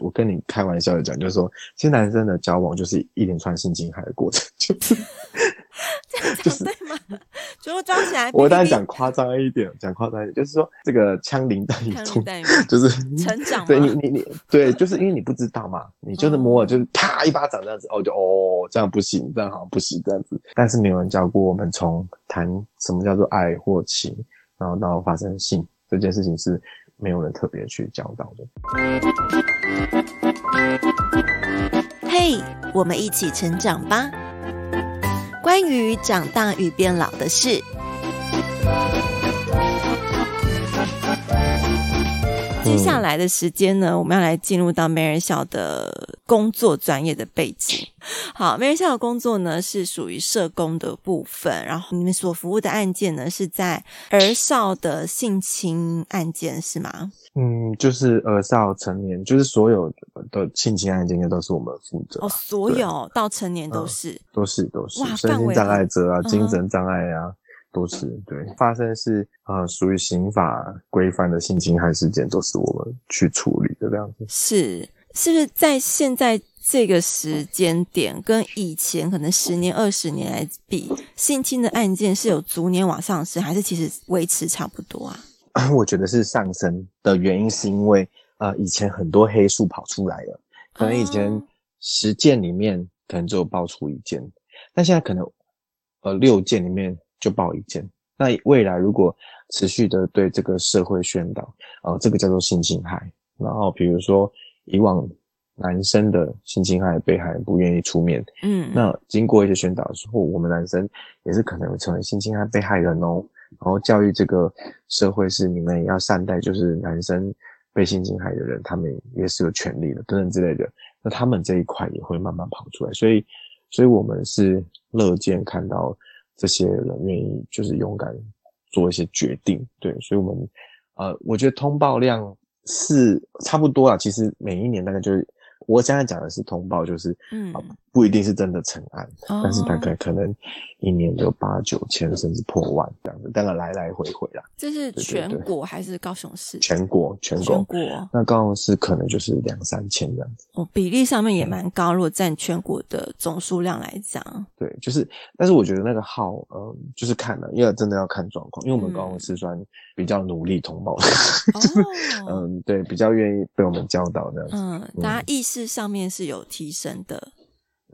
我跟你开玩笑的讲，就是说，其实男生的交往就是一连串性侵害的过程，就是 就是对吗？就我装起来，我当然讲夸张一点，讲夸张一点，就是说这个枪林弹雨中，就是成长。对你你你对，就是因为你不知道嘛，你就是摸了，就是啪一巴掌这样子，哦，就哦这样不行，这样好像不行这样子。但是没有人教过我们从谈什么叫做爱或情，然后到发生性这件事情是。没有人特别去讲到的。嘿，hey, 我们一起成长吧。关于长大与变老的事。接下来的时间呢，我们要来进入到媒人笑的工作专业的背景。好，媒人校的工作呢是属于社工的部分，然后你们所服务的案件呢是在儿少的性侵案件是吗？嗯，就是儿少成年，就是所有的性侵案件应该都是我们负责。哦，所有到成年都是，嗯、都是都是，身心障碍者啊，精神障碍啊。嗯都是对发生是呃属于刑法规范的性侵害事件，都是我们去处理的这样子。是是不是在现在这个时间点，跟以前可能十年、二十年来比，性侵的案件是有逐年往上升，还是其实维持差不多啊？我觉得是上升的原因是因为呃以前很多黑数跑出来了，可能以前十件里面可能只有爆出一件，但现在可能呃六件里面。就爆一件。那未来如果持续的对这个社会宣导，呃，这个叫做性侵害。然后比如说以往男生的性侵害被害人不愿意出面，嗯，那经过一些宣导之后，我们男生也是可能会成为性侵害被害人哦。然后教育这个社会是你们也要善待，就是男生被性侵害的人，他们也是有权利的等等之类的。那他们这一块也会慢慢跑出来，所以，所以我们是乐见看到。这些人愿意就是勇敢做一些决定，对，所以我们，呃，我觉得通报量是差不多啊。其实每一年大概就是。我现在讲的是通报，就是嗯、不一定是真的成案，嗯、但是大概可能一年有八九千甚至破万这样子，大概来来回回啦。这是全国还是高雄市？全国，全国。全国。那高雄市可能就是两三千这样子。哦，比例上面也蛮高，如果占全国的总数量来讲。对，就是，但是我觉得那个号，嗯，就是看了，因为真的要看状况，因为我们高雄市算比较努力通报的，嗯，嗯，对，比较愿意被我们教导这样子。嗯，大家意识。上面是有提升的，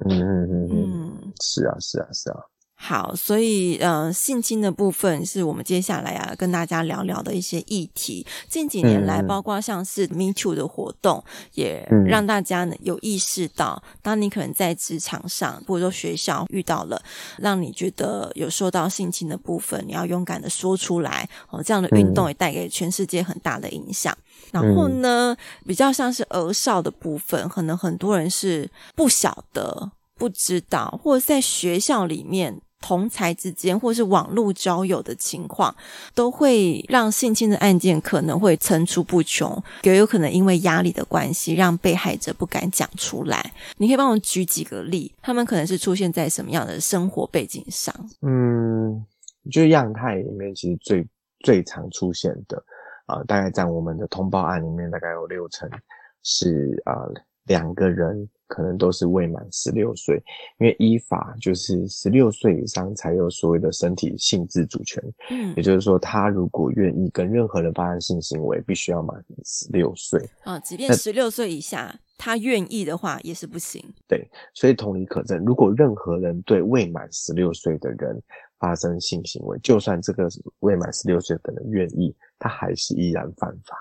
嗯嗯嗯嗯，是啊是啊是啊。好，所以呃，性侵的部分是我们接下来啊跟大家聊聊的一些议题。近几年来，包括像是 Me Too 的活动，也让大家呢有意识到，当你可能在职场上或者说学校遇到了让你觉得有受到性侵的部分，你要勇敢的说出来哦。这样的运动也带给全世界很大的影响。然后呢，比较像是儿少的部分，可能很多人是不晓得、不知道，或者在学校里面。同才之间，或是网络交友的情况，都会让性侵的案件可能会层出不穷。也有可能因为压力的关系，让被害者不敢讲出来。你可以帮我举几个例，他们可能是出现在什么样的生活背景上？嗯，就样态里面，其实最最常出现的啊、大概在我们的通报案里面，大概有六成是啊、呃、两个人。可能都是未满十六岁，因为依法就是十六岁以上才有所谓的身体性自主权。嗯，也就是说，他如果愿意跟任何人发生性行为，必须要满十六岁。啊，即便十六岁以下，他愿意的话也是不行。对，所以同理可证，如果任何人对未满十六岁的人发生性行为，就算这个未满十六岁的人愿意，他还是依然犯法。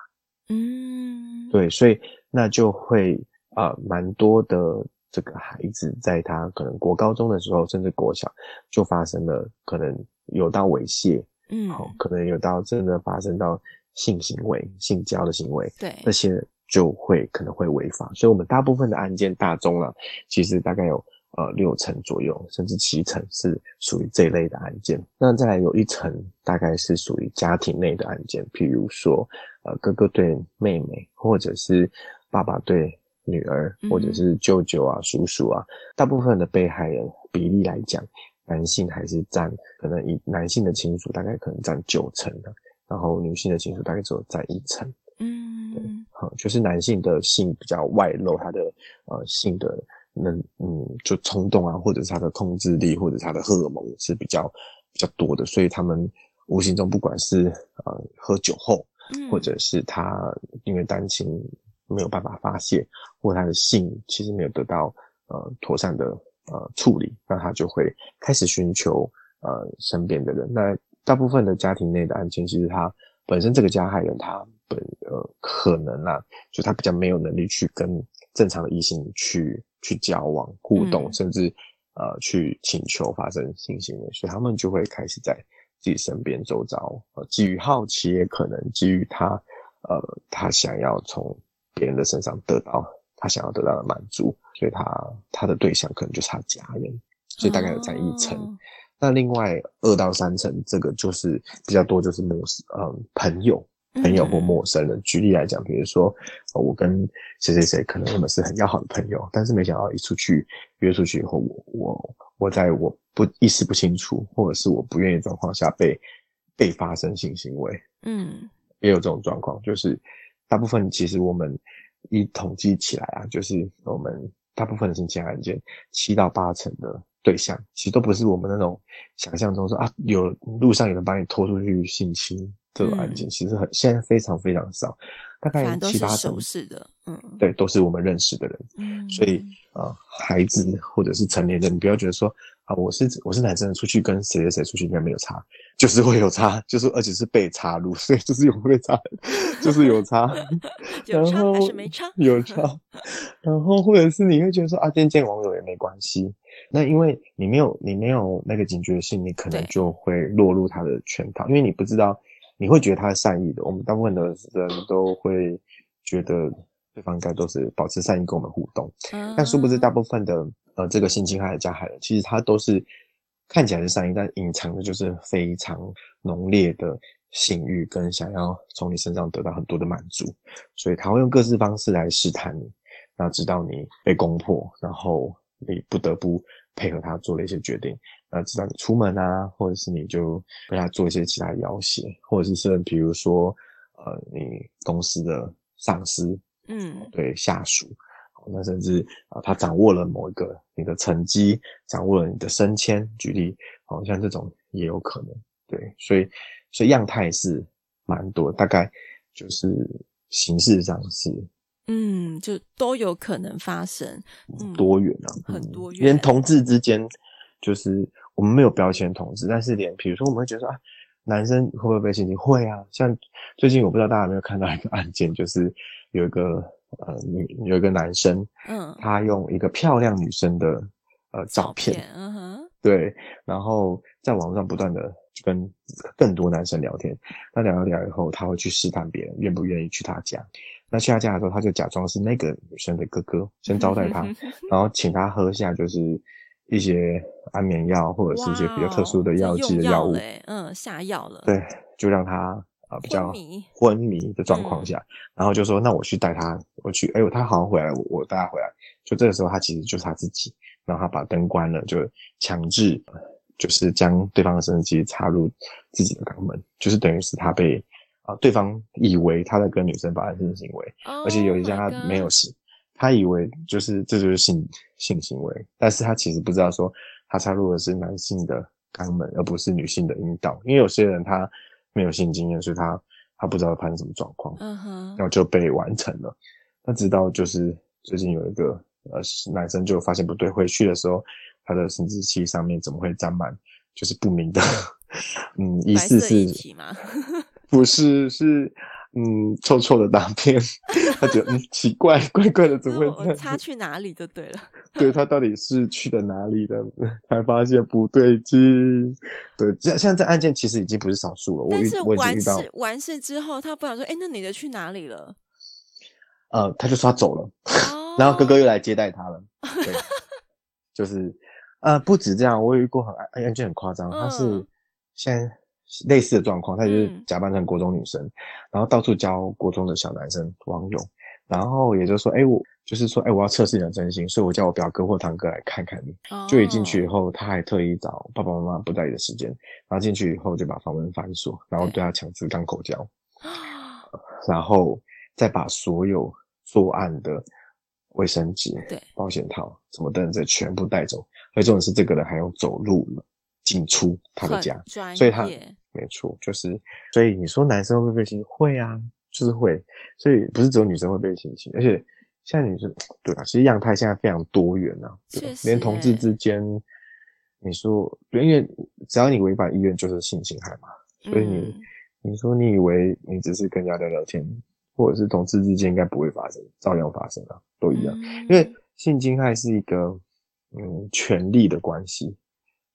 嗯，对，所以那就会。啊，蛮多的这个孩子，在他可能国高中的时候，甚至国小，就发生了可能有到猥亵，嗯，好，可能有到真的发生到性行为、性交的行为，对，那些就会可能会违法。所以，我们大部分的案件大宗了，其实大概有呃六成左右，甚至七成是属于这一类的案件。那再来有一层大概是属于家庭内的案件，譬如说呃哥哥对妹妹，或者是爸爸对女儿，或者是舅舅啊、叔叔啊。大部分的被害人比例来讲，男性还是占可能以男性的亲属大概可能占九成的，然后女性的亲属大概只有占一成。嗯，对，好，就是男性的性比较外露，他的呃性的能嗯就冲动啊，或者是他的控制力，或者是他的荷尔蒙是比较比较多的，所以他们无形中不管是呃喝酒后，或者是他因为单亲没有办法发泄，或他的性其实没有得到呃妥善的呃处理，那他就会开始寻求呃身边的人。那大部分的家庭内的案件，其实他本身这个加害人他。本呃可能啊，就他比较没有能力去跟正常的异性去去交往互动，嗯、甚至呃去请求发生性行为，所以他们就会开始在自己身边周遭，呃，基于好奇，也可能基于他呃他想要从别人的身上得到他想要得到的满足，所以他他的对象可能就是他家人，所以大概有占一层。哦、那另外二到三层，这个就是比较多，就是陌生嗯朋友。朋友或陌生人，举例来讲，比如说，我跟谁谁谁，可能我们是很要好的朋友，但是没想到一出去约出去以后，我我我在我不意识不清楚，或者是我不愿意状况下被被发生性行为，嗯，也有这种状况，就是大部分其实我们一统计起来啊，就是我们大部分的性侵案件，七到八成的对象，其实都不是我们那种想象中说啊，有路上有人把你拖出去性侵。这种案件其实很现在非常非常少，大概七八成是的，嗯，对，都是我们认识的人，嗯，所以啊、呃，孩子或者是成年人，你不要觉得说啊，我是我是男生出去跟谁谁谁出去应该没有差，就是会有差，就是而且是被插入，所以就是有被插，就是有差，然后有差还是没差？有差，然后或者是你会觉得说啊，见见网友也没关系，那因为你没有你没有那个警觉性，你可能就会落入他的圈套，因为你不知道。你会觉得他是善意的，我们大部分的人都会觉得对方应该都是保持善意跟我们互动，但殊不知大部分的呃这个性侵害的加害人，其实他都是看起来是善意，但隐藏的就是非常浓烈的性欲跟想要从你身上得到很多的满足，所以他会用各式方式来试探你，然后直到你被攻破，然后你不得不配合他做了一些决定。呃，直到你出门啊，或者是你就被他做一些其他要挟，或者是甚至比如说，呃，你公司的上司，嗯，对下属，那甚至啊、呃，他掌握了某一个你的成绩，掌握了你的升迁，举例，好、呃、像这种也有可能，对，所以所以样态是蛮多，大概就是形式上是，嗯，就都有可能发生，嗯、多元啊，很多元，连同志之间就是。我们没有标签同志，但是连比如说，我们会觉得说啊，男生会不会被性侵？会啊，像最近我不知道大家有没有看到一个案件，就是有一个呃女有一个男生，嗯，他用一个漂亮女生的呃照片，嗯哼，对，然后在网上不断的跟更多男生聊天，那聊一聊以后，他会去试探别人愿不愿意去他家，那去他家的时候，他就假装是那个女生的哥哥，先招待他，然后请他喝下就是。一些安眠药或者是一些比较特殊的药剂的药物，欸、嗯，下药了，对，就让他啊、呃、比较昏迷的状况下，嗯、然后就说那我去带他，我去，哎呦，他好像回来，我我带他回来，就这个时候他其实就是他自己，然后他把灯关了，就强制就是将对方的生殖器插入自己的肛门，就是等于是他被啊、呃、对方以为他在跟女生发生性行为，哦、而且有一项他没有死。他以为就是这就是性性行为，但是他其实不知道说他插入的是男性的肛门，而不是女性的阴道。因为有些人他没有性经验，所以他他不知道发生什么状况，嗯哼，然后就被完成了。那直到就是最近有一个呃男生就发现不对，回去的时候他的生殖器上面怎么会沾满就是不明的，嗯，疑似是 不是是。嗯，臭臭的大便，他觉得嗯奇怪，怪怪的，怎么会？他去哪里就对了。对，他到底是去了哪里的？才发现不对劲。对，现在这案件其实已经不是少数了。但是我完事完事之后，他不想说，哎、欸，那女的去哪里了？呃，他就说他走了，哦、然后哥哥又来接待他了。对 就是呃，不止这样，我有遇过很哎案件很夸张，他是现在类似的状况，他就是假扮成国中女生，嗯、然后到处教国中的小男生网友，然后也就是说，哎，我就是说，哎，我要测试你的真心，所以我叫我表哥或堂哥来看看你。哦、就一进去以后，他还特意找爸爸妈妈不在意的时间，然后进去以后就把房门反锁，然后对他强制当口交，对然后再把所有作案的。卫生纸、对保险套什么等等，全部带走。所以重点是这个人还用走路进出他的家，所以他没错，就是所以你说男生会不会被性侵？会啊，就是会。所以不是只有女生会被性侵，而且现在女生对啊，其实样态现在非常多元啊，对？连同志之间，你说，因为只要你违反意愿，就是性侵害嘛。所以你、嗯、你说你以为你只是跟人家聊聊天。或者是同志之间应该不会发生，照样发生啊，都一样。嗯、因为性侵害是一个嗯权力的关系，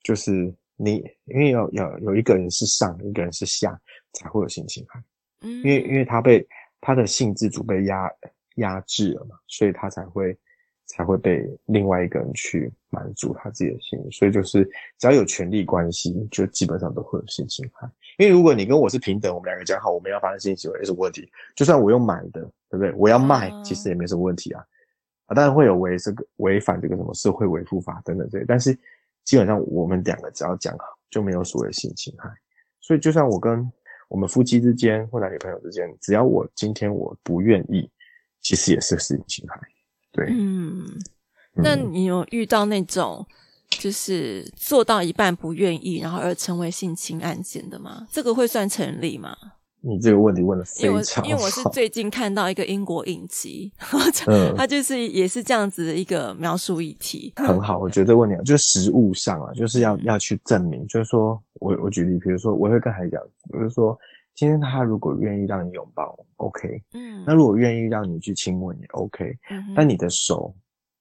就是你因为有有有一个人是上，一个人是下，才会有性侵害。嗯，因为因为他被他的性自主被压压制了嘛，所以他才会才会被另外一个人去满足他自己的性。所以就是只要有权力关系，就基本上都会有性侵害。因为如果你跟我是平等，我们两个讲好，我们要发生性行为也是问题。就算我用买的，对不对？我要卖，其实也没什么问题啊。啊，当然会有违这个违反这个什么社会维护法等等这些，但是基本上我们两个只要讲好，就没有所谓的性侵害。所以就算我跟我们夫妻之间或男女朋友之间，只要我今天我不愿意，其实也是性侵害。对，嗯，那你有遇到那种？就是做到一半不愿意，然后而成为性侵案件的吗？这个会算成立吗？你这个问题问的非常好。因为我是最近看到一个英国影集，嗯，他就是也是这样子的一个描述议题。很好，我觉得这个问题就是实物上啊，就是要要去证明，就是说我我举例，比如说我会跟孩子讲，比如说今天他如果愿意让你拥抱，OK，嗯，那如果愿意让你去亲吻也 OK，嗯，但你的手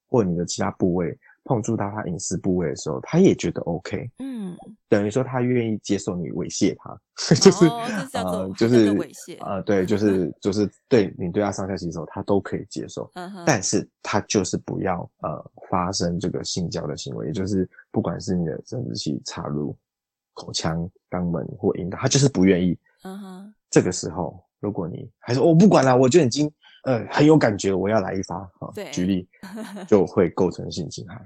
或你的其他部位。碰触到他隐私部位的时候，他也觉得 OK，嗯，等于说他愿意接受你猥亵他，就是呃，就是猥亵，呃，对，就是 就是对你对他上下其手，他都可以接受，嗯，但是他就是不要呃发生这个性交的行为，也就是不管是你的生殖器插入口腔、肛门或阴道，他就是不愿意，嗯哼，这个时候如果你还说我不管了，我就已经 呃很有感觉，我要来一发，啊，对，举例 就会构成性侵害。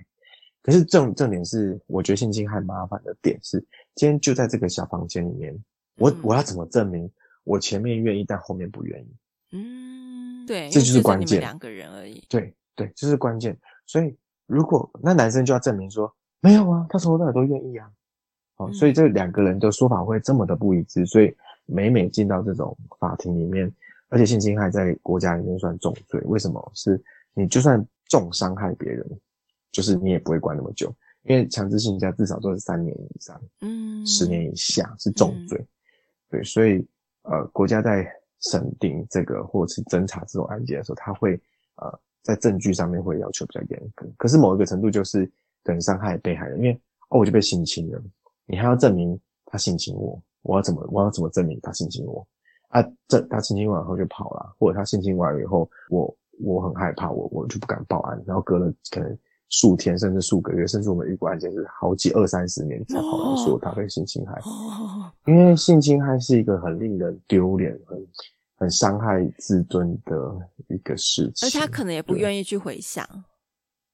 可是重重点是，我觉得性侵害麻烦的点是，今天就在这个小房间里面，我、嗯、我要怎么证明我前面愿意，但后面不愿意？嗯，对，这就是关键。两个人而已。对对，这是关键。所以如果那男生就要证明说，没有啊，他从头到尾都愿意啊。哦，嗯、所以这两个人的说法会这么的不一致，所以每每进到这种法庭里面，而且性侵害在国家里面算重罪，为什么？是你就算重伤害别人。就是你也不会关那么久，因为强制性加至少都是三年以上，嗯，十年以下是重罪，嗯、对，所以呃，国家在审定这个或者是侦查这种案件的时候，他会呃在证据上面会要求比较严格。可是某一个程度就是等于伤害被害人，因为哦我就被性侵了，你还要证明他性侵我，我要怎么我要怎么证明他性侵我啊？这他性侵完后就跑了，或者他性侵完了以后，我我很害怕，我我就不敢报案，然后隔了可能。数天甚至数个月，甚至我们遇过案件是好几二三十年才跑来说他被性侵害，因为性侵害是一个很令人丢脸、很很伤害自尊的一个事情，而他可能也不愿意去回想。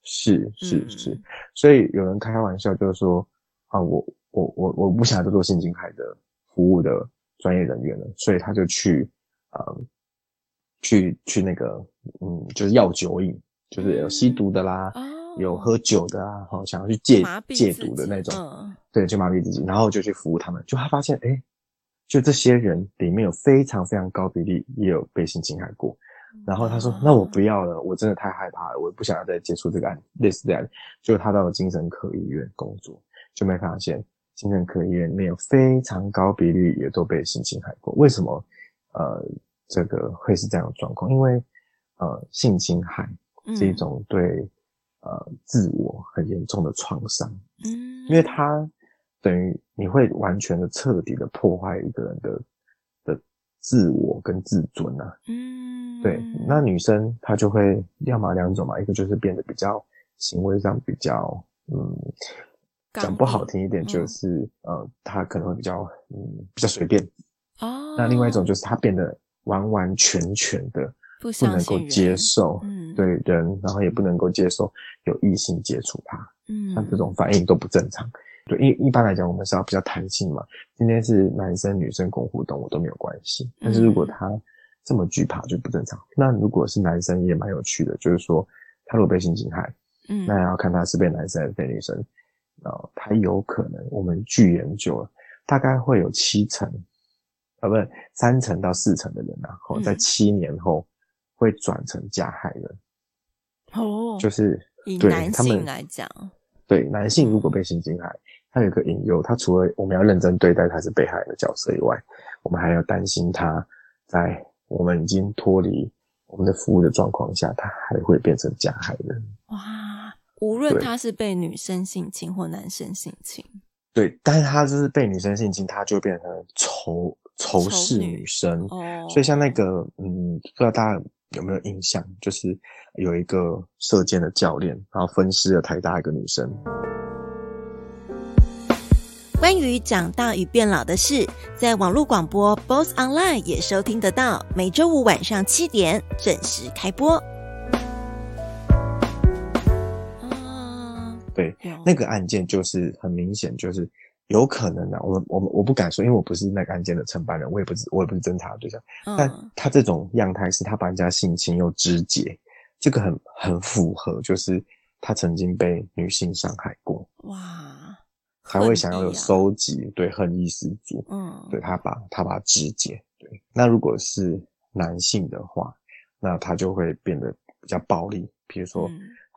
是是是，所以有人开玩笑就是说啊，我我我我不想再做性侵害的服务的专业人员了，所以他就去啊、呃、去去那个嗯，就是药酒瘾，就是有吸毒的啦。嗯有喝酒的啊，好想要去戒戒毒的那种，嗯、对，就麻痹自己，然后就去服务他们，就他发现，哎，就这些人里面有非常非常高比例也有被性侵害过，然后他说，嗯、那我不要了，我真的太害怕了，我不想要再接触这个案，类似这样，就他到了精神科医院工作，就没发现精神科医院里面有非常高比率也都被性侵害过，为什么？呃，这个会是这样的状况？因为呃，性侵害是一种对。嗯呃，自我很严重的创伤，嗯，因为它等于你会完全的、彻底的破坏一个人的的自我跟自尊啊，嗯，对，那女生她就会要么两种嘛，一个就是变得比较行为上比较嗯，讲不好听一点就是，嗯、呃，他可能会比较，嗯，比较随便。哦。那另外一种就是他变得完完全全的不能够接受，嗯，对人，然后也不能够接受有异性接触他，嗯，像这种反应都不正常。对，一一般来讲，我们是要比较弹性嘛。今天是男生女生共互动，我都没有关系。但是如果他这么惧怕，就不正常。那如果是男生，也蛮有趣的，就是说他如果被性侵害，嗯，那要看他是被男生还是被女生。啊、呃，他有可能，我们据研究，大概会有七成，啊，不是三成到四成的人，然后在七年后会转成加害人。哦，就是以男性来讲，对男性如果被性侵害。他有一个隐忧，他除了我们要认真对待他是被害人的角色以外，我们还要担心他在我们已经脱离我们的服务的状况下，他还会变成加害人。哇！无论他是被女生性侵或男生性侵，对，但是他就是被女生性侵，他就变成仇仇视女生。哦，所以像那个，嗯，不知道大家有没有印象，就是有一个射箭的教练，然后分尸了台大一个女生。关于长大与变老的事，在网络广播 BOSS Online 也收听得到。每周五晚上七点准时开播。那个案件就是很明显，就是有可能的。我我我不敢说，因为我不是那个案件的承办人，我也不是我也不是侦查的对象。但他这种样态是他把人家性侵又肢解，这个很很符合，就是他曾经被女性伤害过。哇。才会想要有收集，啊、对恨意十足，嗯，对他把他把他肢解，对。那如果是男性的话，那他就会变得比较暴力，比如说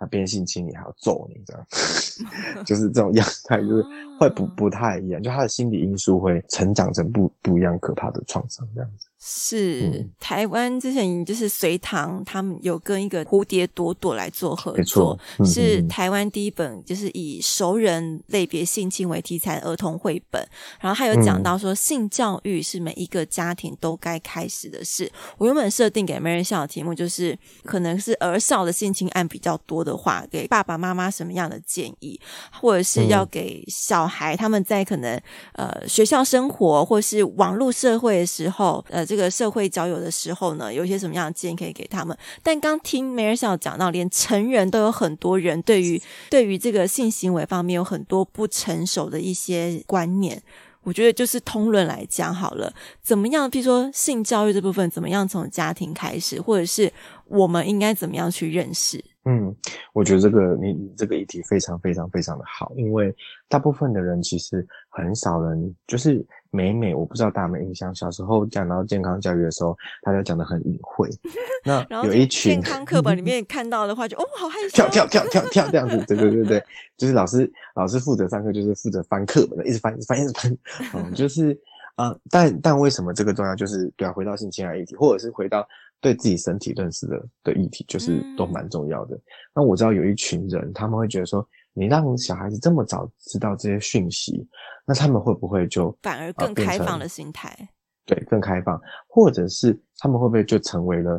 他变性侵你还要揍你这样，就是这种样 态，就是会不不太一样，就他的心理因素会成长成不不一样可怕的创伤这样子。是、嗯、台湾之前就是隋唐，他们有跟一个蝴蝶朵朵来做合作，嗯、是台湾第一本就是以熟人类别性侵为题材的儿童绘本。然后他有讲到说，性教育是每一个家庭都该开始的事。我原本设定给 Mary 笑的题目就是，可能是儿少的性侵案比较多的话，给爸爸妈妈什么样的建议，或者是要给小孩他们在可能呃学校生活或是网络社会的时候，呃。这个社会交友的时候呢，有一些什么样的建议可以给他们？但刚听梅尔笑讲到，连成人都有很多人对于 对于这个性行为方面有很多不成熟的一些观念。我觉得就是通论来讲好了，怎么样？譬如说性教育这部分，怎么样从家庭开始，或者是我们应该怎么样去认识？嗯，我觉得这个你这个议题非常非常非常的好，因为大部分的人其实很少人就是。每每我不知道大家有没有印象，小时候讲到健康教育的时候，大家讲的很隐晦。那有一群健康课本里面看到的话就，就哦，好害羞，跳跳跳跳跳这样子，对对对对，就是老师老师负责上课，就是负责翻课本的，一直翻一直翻一直翻，嗯，就是啊、呃，但但为什么这个重要？就是对啊，回到性侵害议题，或者是回到对自己身体认识的的议题，就是都蛮重要的。嗯、那我知道有一群人，他们会觉得说。你让小孩子这么早知道这些讯息，那他们会不会就反而更开放的心态？对，更开放，或者是他们会不会就成为了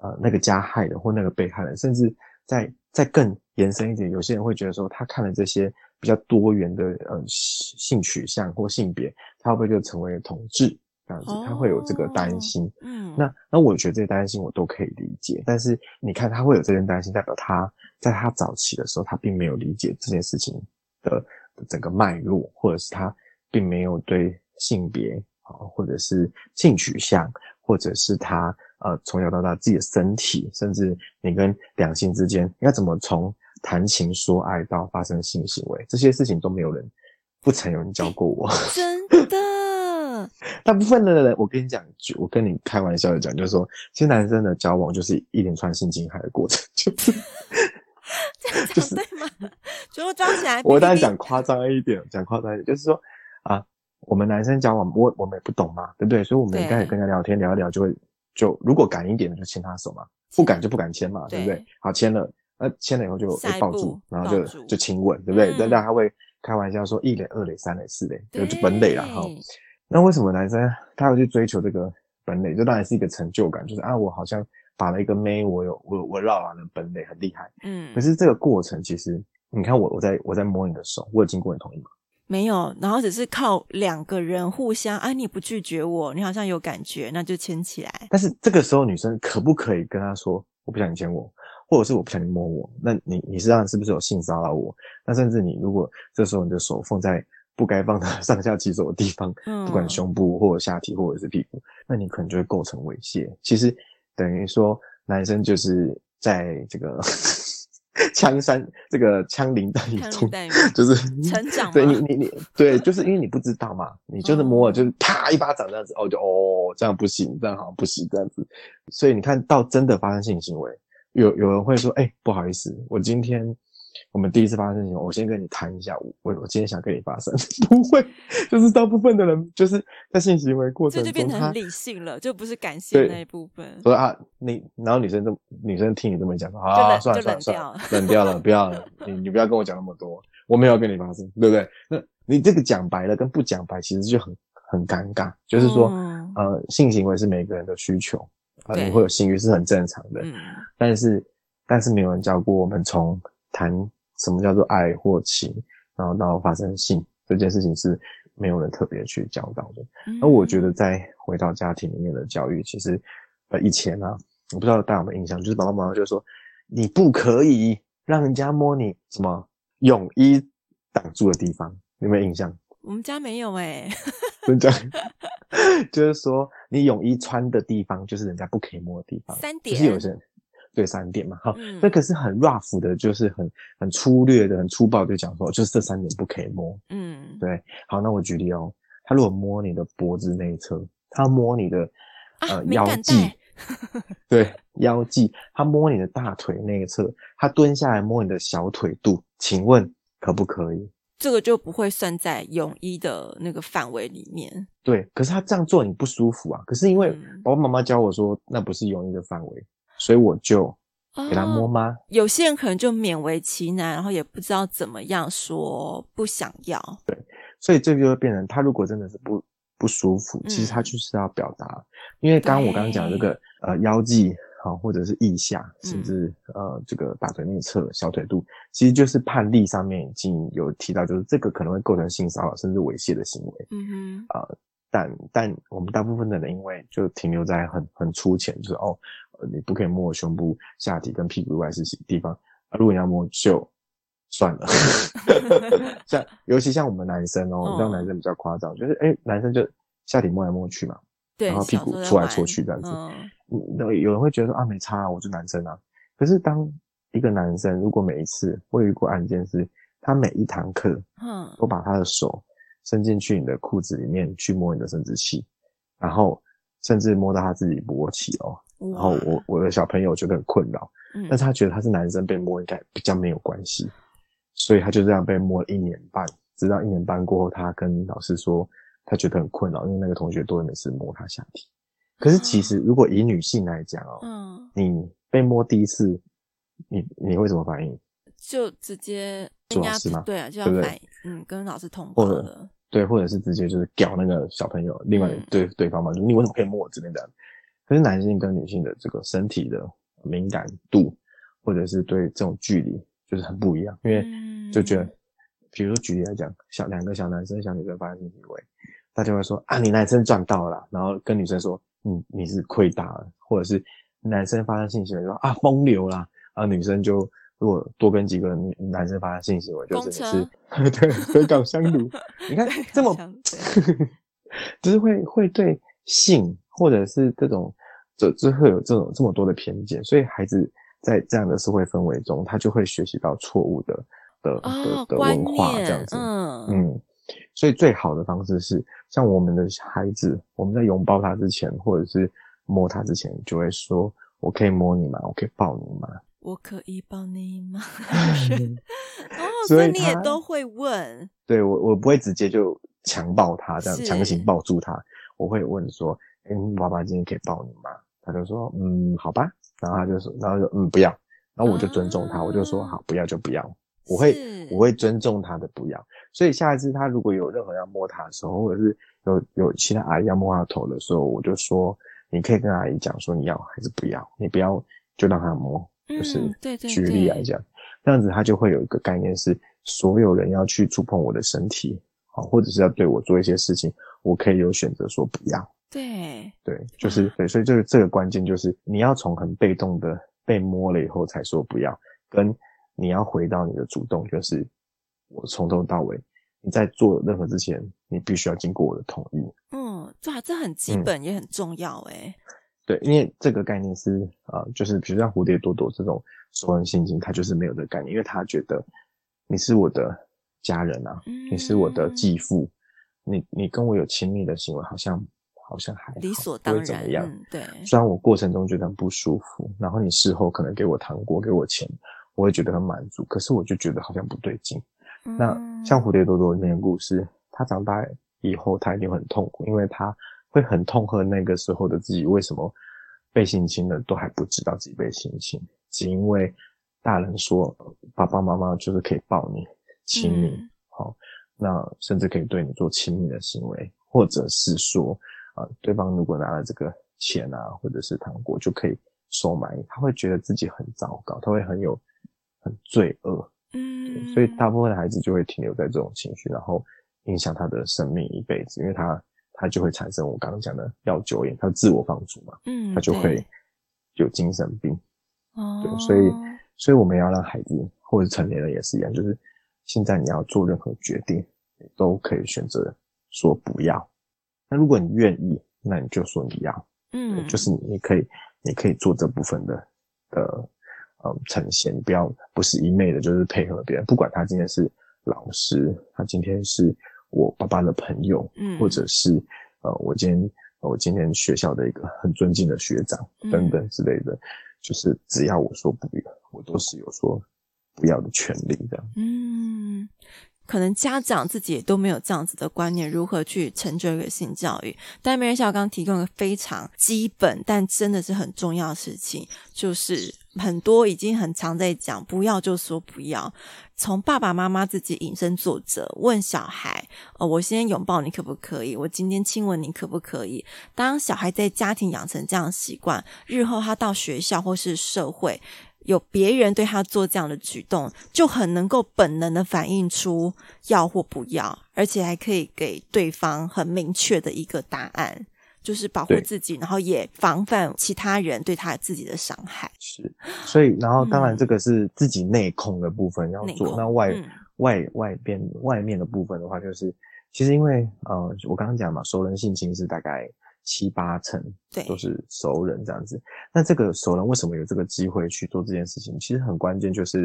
呃那个加害人或那个被害人？甚至再再更延伸一点，有些人会觉得说，他看了这些比较多元的呃性取向或性别，他会不会就成为了同志？这样子，他会有这个担心。哦、嗯，那那我觉得这些担心我都可以理解。但是你看，他会有这些担心，代表他在他早期的时候，他并没有理解这件事情的的整个脉络，或者是他并没有对性别啊，或者是性取向，或者是他呃从小到大自己的身体，甚至你跟两性之间应该怎么从谈情说爱到发生性行为，这些事情都没有人，不曾有人教过我。真的。大部分的人，我跟你讲，就我跟你开玩笑的讲，就是说，其实男生的交往就是一连串性侵害的过程，就是 就是对吗？就我抓起来，我当然讲夸张一点，讲夸张一点，就是说啊，我们男生交往，我我们也不懂嘛，对不对？所以我们应该也跟他聊天聊一聊，就会就如果敢一点的就牵他手嘛，不敢就不敢牵嘛，对不对？好，牵了，那牵了以后就会抱住，然后就就亲吻，对不对？大家还会开玩笑说一垒、二垒、三垒、四垒，就本垒了哈。那为什么男生他要去追求这个本垒？这当然是一个成就感，就是啊，我好像把了一个妹，我有我我绕完了本垒，很厉害。嗯。可是这个过程其实你看我我在我在摸你的手，我有经过你同意吗？没有，然后只是靠两个人互相，啊，你不拒绝我，你好像有感觉，那就牵起来。但是这个时候女生可不可以跟他说，我不想你牵我，或者是我不想你摸我？那你你实际上是不是有性骚扰我？那甚至你如果这时候你的手放在不该放的 上下其手的地方，嗯、不管胸部或者下体或者是屁股，那你可能就会构成猥亵。其实等于说男生就是在这个。枪山这个枪林弹雨中，就是成长。对你你你对，就是因为你不知道嘛，你就是摸了，就是啪一巴掌这样子，哦就哦这样不行，这样好像不行这样子。所以你看到真的发生性行为，有有人会说，哎、欸，不好意思，我今天。我们第一次发生性行为，我先跟你谈一下，我我今天想跟你发生，不会，就是大部分的人就是在性行为过程中，这就变成很理性了，就不是感性那一部分。所以啊，你然后女生就女生听你这么讲，说啊，算了算了算了，冷掉了，不要了，你你不要跟我讲那么多，我没有跟你发生，对不对？那你这个讲白了跟不讲白，其实就很很尴尬。就是说，嗯、呃，性行为是每个人的需求，啊、呃，你会有性欲是很正常的，嗯、但是但是没有人教过我们从谈。什么叫做爱或情，然后到发生性这件事情是没有人特别去教导的。而我觉得在回到家庭里面的教育，其实呃以前啊，我不知道大家有没有印象，就是爸爸妈妈就说你不可以让人家摸你什么泳衣挡住的地方，有没有印象？我们家没有哎、欸，真的，就是说你泳衣穿的地方就是人家不可以摸的地方，三点，就是有些人。对三点嘛，好，那可是很 rough 的，就是很很粗略的、很粗暴的讲说，就是这三点不可以摸。嗯，对，好，那我举例哦，他如果摸你的脖子那一侧，他摸你的呃腰际，对腰际，他摸你的大腿那一侧，他蹲下来摸你的小腿肚，请问可不可以？这个就不会算在泳衣的那个范围里面。对，可是他这样做你不舒服啊。可是因为爸爸妈妈教我说，那不是泳衣的范围。所以我就给他摸吗？哦，有些人可能就勉为其难，然后也不知道怎么样说不想要。对，所以这个就会变成他如果真的是不不舒服，其实他就是要表达。嗯、因为刚刚我刚刚讲的这个呃腰际好，或者是腋下，甚至呃这个大腿内侧、小腿肚，其实就是判例上面已经有提到，就是这个可能会构成性骚扰甚至猥亵的行为。嗯哼，呃，但但我们大部分的人因为就停留在很很粗浅，就是哦。你不可以摸我胸部、下体跟屁股以外是地方啊！如果你要摸，就算了。像尤其像我们男生哦，让、嗯、男生比较夸张，就是哎、欸，男生就下体摸来摸去嘛，然后屁股搓来搓去这样子。那、嗯、有人会觉得说啊，没差啊，我是男生啊。可是当一个男生如果每一次会遇过案件是，他每一堂课，嗯，都把他的手伸进去你的裤子里面去摸你的生殖器，然后甚至摸到他自己勃起哦。然后我我的小朋友觉得很困扰，嗯，但是他觉得他是男生被摸应该比较没有关系，所以他就这样被摸了一年半，直到一年半过后，他跟老师说他觉得很困扰，因为那个同学都会每次摸他下体。可是其实如果以女性来讲哦，嗯，你被摸第一次，你你会怎么反应？就直接做老师吗？对啊，就要反，对对嗯，跟老师通报了，对，或者是直接就是屌那个小朋友，另外对、嗯、对方嘛，就你为什么可以摸我之类的？可是男性跟女性的这个身体的敏感度，或者是对这种距离，就是很不一样。因为就觉得，比如说举例来讲，小两个小男生、小女生发生性行为，大家会说啊，你男生赚到了，然后跟女生说，嗯，你是亏大了，或者是男生发生性行为说啊，风流啦，啊，女生就如果多跟几个女男生发生性行为，就真的是 对河港相如。你看这么，就是会会对性。或者是这种，这就会有这种这么多的偏见，所以孩子在这样的社会氛围中，他就会学习到错误的的、哦、的的文化这样子。嗯嗯，所以最好的方式是，像我们的孩子，我们在拥抱他之前，或者是摸他之前，就会说：“我可以摸你吗？我可以抱你吗？我可以抱你吗？” 哦，所以你也都会问。对我，我不会直接就强抱他，这样强行抱住他，我会问说。嗯，爸爸今天可以抱你吗？他就说，嗯，好吧。然后他就说，然后就嗯，不要。然后我就尊重他，啊、我就说，好，不要就不要。我会，我会尊重他的不要。所以下一次他如果有任何要摸他的时候，或者是有有其他阿姨要摸他头的时候，我就说，你可以跟阿姨讲说你要还是不要，你不要就让他摸。就是举例来讲，这样子他就会有一个概念是，所有人要去触碰我的身体，好，或者是要对我做一些事情，我可以有选择说不要。对对，就是对，所以这个这个关键就是你要从很被动的被摸了以后才说不要，跟你要回到你的主动，就是我从头到尾，你在做任何之前，你必须要经过我的同意。嗯，这这很基本也很重要诶、嗯、对，因为这个概念是啊、呃，就是比如像蝴蝶朵朵这种熟人性情，他就是没有这个概念，因为他觉得你是我的家人啊，嗯、你是我的继父，你你跟我有亲密的行为，好像。好像还好理所当然，怎么样？嗯，对。虽然我过程中觉得很不舒服，然后你事后可能给我糖果、给我钱，我会觉得很满足。可是我就觉得好像不对劲。嗯、那像蝴蝶朵朵里面的故事，他长大以后他一定会很痛苦，因为他会很痛恨那个时候的自己，为什么被性侵了都还不知道自己被性侵，只因为大人说爸爸妈妈就是可以抱你、亲你，好、嗯哦，那甚至可以对你做亲密的行为，或者是说。啊，对方如果拿了这个钱啊，或者是糖果，就可以收买你，他会觉得自己很糟糕，他会很有很罪恶，嗯，所以大部分的孩子就会停留在这种情绪，然后影响他的生命一辈子，因为他他就会产生我刚刚讲的药酒瘾，他自我放逐嘛，嗯，他就会有精神病，哦，对，所以。所以我们要让孩子或者成年人也是一样，就是现在你要做任何决定，你都可以选择说不要。那如果你愿意，那你就说你要，嗯，就是你可以，你可以做这部分的的，嗯，呈现，不要不是一昧的，就是配合别人，不管他今天是老师，他今天是我爸爸的朋友，嗯，或者是呃，我今天我今天学校的一个很尊敬的学长等等之类的，嗯，就是只要我说不要，我都是有说不要的权利的，嗯。可能家长自己也都没有这样子的观念，如何去成就一个性教育？但梅人校刚提供一个非常基本，但真的是很重要的事情，就是很多已经很常在讲，不要就说不要。从爸爸妈妈自己以身作则，问小孩：“呃，我今天拥抱你可不可以？我今天亲吻你可不可以？”当小孩在家庭养成这样的习惯，日后他到学校或是社会。有别人对他做这样的举动，就很能够本能的反映出要或不要，而且还可以给对方很明确的一个答案，就是保护自己，然后也防范其他人对他自己的伤害。是，所以然后当然这个是自己内控的部分要做，嗯、那外、嗯、外外边外面的部分的话，就是其实因为呃，我刚刚讲嘛，熟人性侵是大概。七八成对都是熟人这样子，那这个熟人为什么有这个机会去做这件事情？其实很关键，就是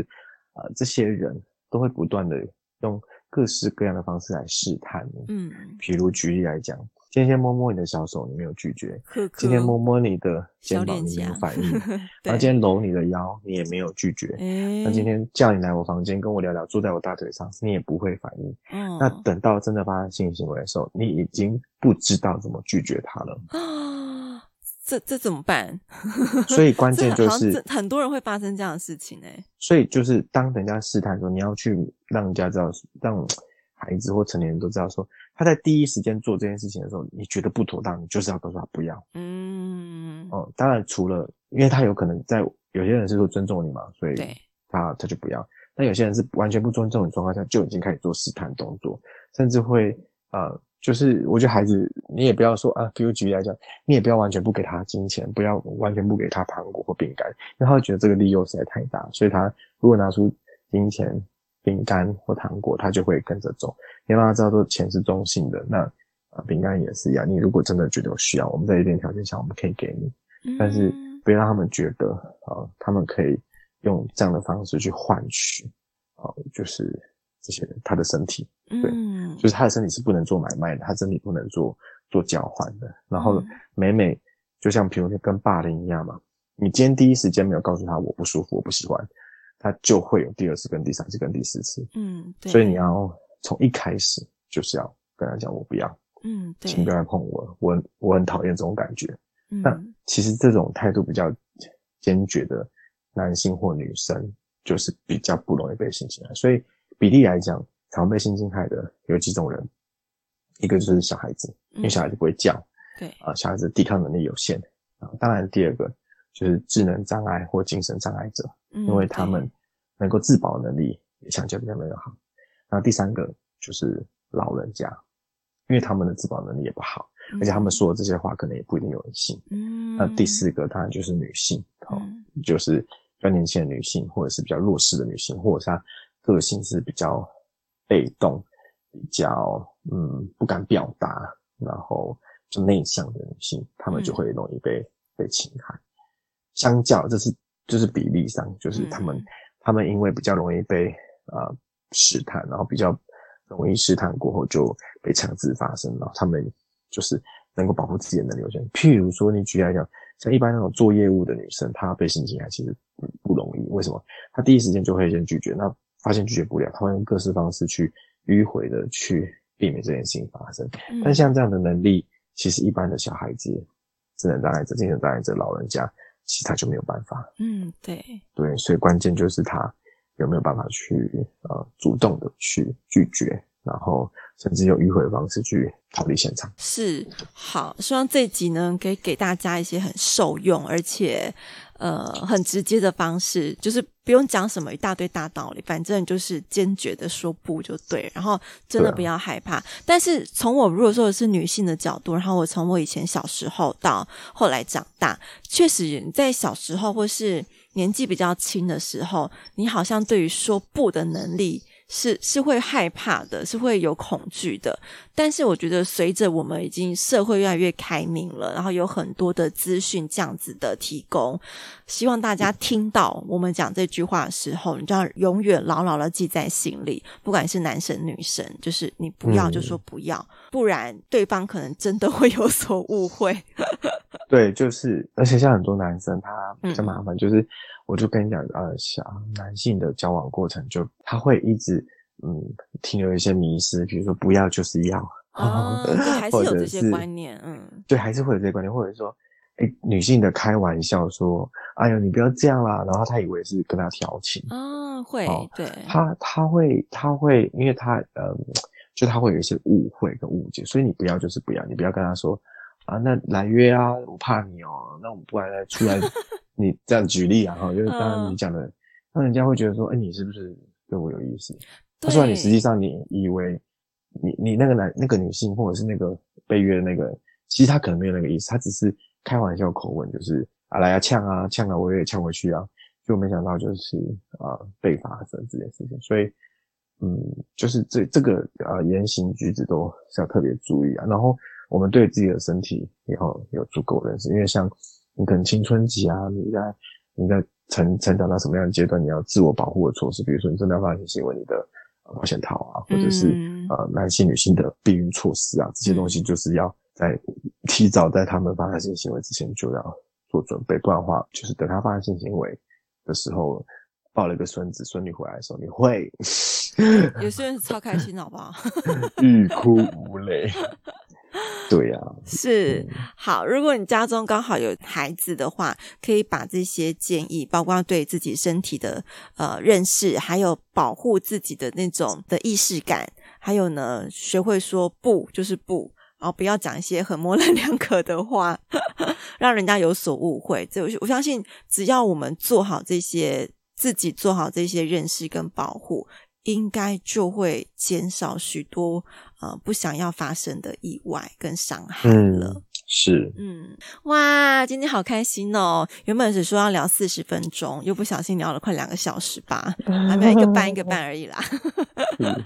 呃，这些人都会不断的用各式各样的方式来试探你。嗯，比如举例来讲。今天摸摸你的小手，你没有拒绝；呵呵今天摸摸你的肩膀，你没有反应；然后今天搂你的腰，你也没有拒绝。那今天叫你来我房间跟我聊聊，坐在我大腿上，你也不会反应。嗯、那等到真的发生性行为的时候，你已经不知道怎么拒绝他了。啊，这这怎么办？所以关 键就是很多人会发生这样的事情哎。所以就是当人家试探说，你要去让人家知道，让孩子或成年人都知道说。他在第一时间做这件事情的时候，你觉得不妥当，你就是要告诉他不要。嗯，哦，当然除了，因为他有可能在有些人是说尊重你嘛，所以他他就不要。但有些人是完全不尊重你状况下就已经开始做试探动作，甚至会呃，就是我觉得孩子你也不要说啊，比如举例来讲，你也不要完全不给他金钱，不要完全不给他糖果或饼干，因为他会觉得这个利诱实在太大，所以他如果拿出金钱。饼干或糖果，他就会跟着走。你让他知道说钱是中性的，那啊饼干也是一样。你如果真的觉得有需要，我们在一定条件下我们可以给你，但是不要让他们觉得啊，他们可以用这样的方式去换取啊，就是这些人他的身体，对，就是他的身体是不能做买卖的，他身体不能做做交换的。然后每每就像比如说跟霸凌一样嘛，你今天第一时间没有告诉他我不舒服，我不喜欢。他就会有第二次、跟第三次、跟第四次。嗯，对。所以你要从一开始就是要跟他讲，我不要。嗯，对。请不要来碰我，我我很讨厌这种感觉。嗯。那其实这种态度比较坚决的男性或女生，就是比较不容易被性侵害。所以比例来讲，常被性侵害的有几种人，一个就是小孩子，因为小孩子不会叫。对。啊，小孩子抵抗能力有限。啊，当然第二个就是智能障碍或精神障碍者。因为他们能够自保能力也相较比较没有好。那第三个就是老人家，因为他们的自保能力也不好，嗯、而且他们说的这些话可能也不一定有人信。嗯，那第四个当然就是女性，哦，嗯、就是比较年轻的女性，或者是比较弱势的女性，或者是她个性是比较被动、比较嗯不敢表达，然后就内向的女性，她们就会容易被、嗯、被侵害。相较，这是就是比例上，就是他们、嗯、他们因为比较容易被呃试探，然后比较容易试探过后就被强制发生，然后他们就是能够保护自己的能力有限。譬如说，你举例来讲，像一般那种做业务的女生，她被性侵害其实不不容易。为什么？她第一时间就会先拒绝，那发现拒绝不了，她会用各式方式去迂回的去避免这件事情发生。嗯、但像这样的能力，其实一般的小孩子、智能障碍者、精神障碍者、老人家。其他就没有办法。嗯，对对，所以关键就是他有没有办法去呃主动的去拒绝，然后甚至用迂回的方式去逃离现场。是，好，希望这一集呢可以给大家一些很受用，而且。呃，很直接的方式，就是不用讲什么一大堆大道理，反正就是坚决的说不就对。然后真的不要害怕。啊、但是从我如果说的是女性的角度，然后我从我以前小时候到后来长大，确实在小时候或是年纪比较轻的时候，你好像对于说不的能力。是是会害怕的，是会有恐惧的。但是我觉得，随着我们已经社会越来越开明了，然后有很多的资讯这样子的提供，希望大家听到我们讲这句话的时候，你就要永远牢牢的记在心里。不管是男生女生，就是你不要就说不要，嗯、不然对方可能真的会有所误会。对，就是，而且像很多男生他比较麻烦，嗯、就是。我就跟你讲，呃，小男性的交往过程，就他会一直嗯停留一些迷失，比如说不要就是要，哦，对，还是有这些观念，嗯，对，还是会有这些观念，或者说，诶，女性的开玩笑说，哎呦，你不要这样啦，然后他以为是跟他调情，啊，会，哦、对，他他会他会，因为他嗯，就他会有一些误会跟误解，所以你不要就是不要，你不要跟他说啊，那来约啊，我怕你哦，那我们不然来出来。你这样举例啊，哈，就是刚刚你讲的，那、嗯、人家会觉得说，哎、欸，你是不是对我有意思？他说对你实际上你以为你你那个男那个女性或者是那个被约的那个，其实他可能没有那个意思，他只是开玩笑口吻，就是啊来啊呛啊呛啊，我也呛回去啊，就没想到就是啊被发生这件事情，所以嗯，就是这这个啊言行举止都是要特别注意啊，然后我们对自己的身体也要有足够认识，因为像。你可能青春期啊，你在你在成成长到什么样的阶段，你要自我保护的措施，比如说你真的要发生性行为，你的保险套啊，或者是、嗯、呃男性女性的避孕措施啊，这些东西就是要在提早在他们发生性行为之前就要做准备，不然的话，就是等他发生性行为的时候，抱了一个孙子孙女回来的时候，你会有些人超开心，好不好？欲哭无泪。对呀、啊，是好。如果你家中刚好有孩子的话，可以把这些建议，包括对自己身体的呃认识，还有保护自己的那种的意识感，还有呢，学会说不就是不，然后不要讲一些很模棱两可的话，让人家有所误会。这我我相信，只要我们做好这些，自己做好这些认识跟保护。应该就会减少许多呃不想要发生的意外跟伤害了。是，嗯，哇，今天好开心哦！原本只说要聊四十分钟，又不小心聊了快两个小时吧，还没有一个半一个半而已啦。嗯、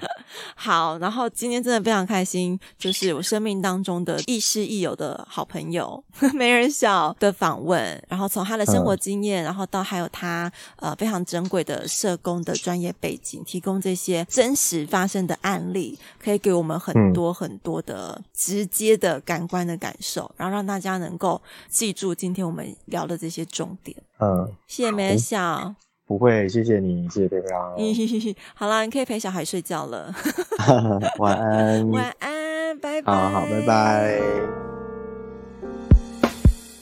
好，然后今天真的非常开心，就是我生命当中的亦师亦友的好朋友没人晓的访问，然后从他的生活经验，嗯、然后到还有他呃非常珍贵的社工的专业背景，提供这些真实发生的案例，可以给我们很多很多的直接的感官的感受。然后让大家能够记住今天我们聊的这些重点。嗯，谢谢梅小。不会，谢谢你，谢谢大家。好了，你可以陪小孩睡觉了。晚安。晚安，拜拜。好好，拜拜。